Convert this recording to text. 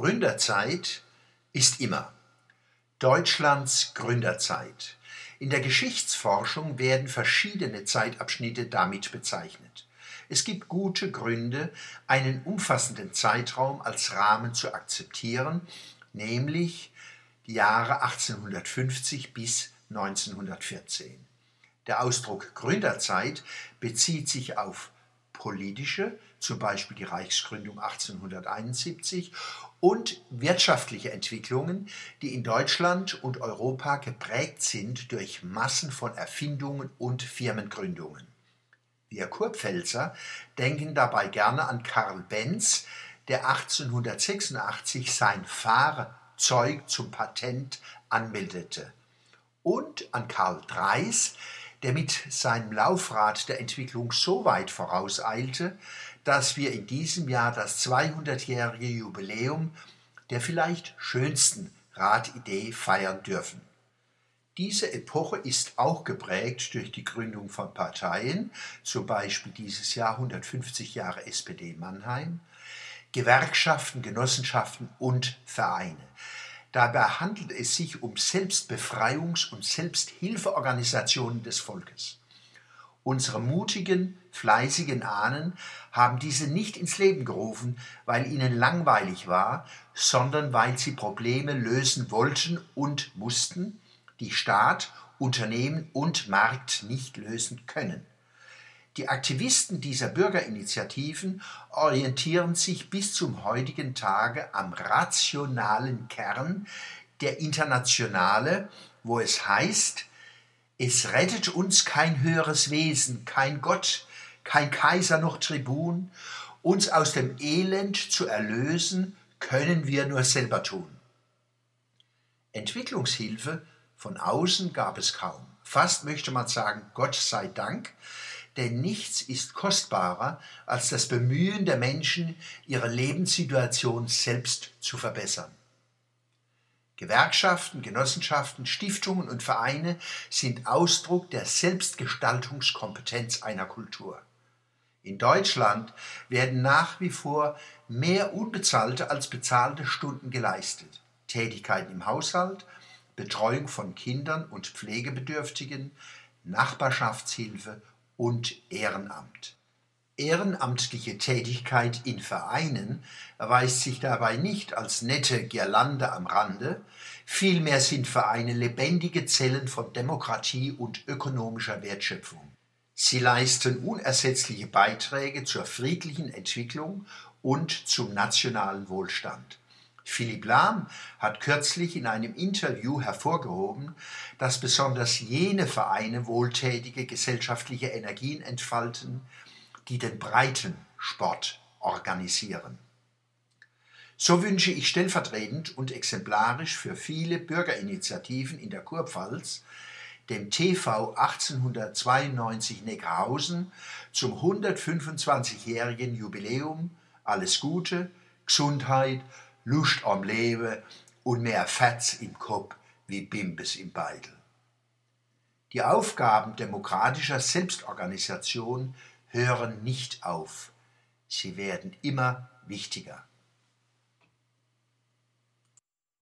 Gründerzeit ist immer Deutschlands Gründerzeit. In der Geschichtsforschung werden verschiedene Zeitabschnitte damit bezeichnet. Es gibt gute Gründe, einen umfassenden Zeitraum als Rahmen zu akzeptieren, nämlich die Jahre 1850 bis 1914. Der Ausdruck Gründerzeit bezieht sich auf politische, zum Beispiel die Reichsgründung 1871, und wirtschaftliche Entwicklungen, die in Deutschland und Europa geprägt sind durch Massen von Erfindungen und Firmengründungen. Wir Kurpfälzer denken dabei gerne an Karl Benz, der 1886 sein Fahrzeug zum Patent anmeldete, und an Karl Dreis, der mit seinem Laufrad der Entwicklung so weit vorauseilte, dass wir in diesem Jahr das 200-jährige Jubiläum der vielleicht schönsten Radidee feiern dürfen. Diese Epoche ist auch geprägt durch die Gründung von Parteien, zum Beispiel dieses Jahr 150 Jahre SPD Mannheim, Gewerkschaften, Genossenschaften und Vereine. Dabei handelt es sich um Selbstbefreiungs- und Selbsthilfeorganisationen des Volkes. Unsere mutigen, fleißigen Ahnen haben diese nicht ins Leben gerufen, weil ihnen langweilig war, sondern weil sie Probleme lösen wollten und mussten, die Staat, Unternehmen und Markt nicht lösen können. Die Aktivisten dieser Bürgerinitiativen orientieren sich bis zum heutigen Tage am rationalen Kern der Internationale, wo es heißt, es rettet uns kein höheres Wesen, kein Gott, kein Kaiser noch Tribun, uns aus dem Elend zu erlösen, können wir nur selber tun. Entwicklungshilfe von außen gab es kaum. Fast möchte man sagen, Gott sei Dank, denn nichts ist kostbarer als das Bemühen der Menschen, ihre Lebenssituation selbst zu verbessern. Gewerkschaften, Genossenschaften, Stiftungen und Vereine sind Ausdruck der Selbstgestaltungskompetenz einer Kultur. In Deutschland werden nach wie vor mehr unbezahlte als bezahlte Stunden geleistet. Tätigkeiten im Haushalt, Betreuung von Kindern und Pflegebedürftigen, Nachbarschaftshilfe und Ehrenamt. Ehrenamtliche Tätigkeit in Vereinen erweist sich dabei nicht als nette Girlande am Rande, vielmehr sind Vereine lebendige Zellen von Demokratie und ökonomischer Wertschöpfung. Sie leisten unersetzliche Beiträge zur friedlichen Entwicklung und zum nationalen Wohlstand. Philipp Lahm hat kürzlich in einem Interview hervorgehoben, dass besonders jene Vereine wohltätige gesellschaftliche Energien entfalten, die den breiten Sport organisieren. So wünsche ich stellvertretend und exemplarisch für viele Bürgerinitiativen in der Kurpfalz dem TV 1892 Neckarhausen zum 125-jährigen Jubiläum alles Gute, Gesundheit Lust am Leben und mehr Fetz im Kopf wie Bimbes im Beitel. Die Aufgaben demokratischer Selbstorganisation hören nicht auf. Sie werden immer wichtiger.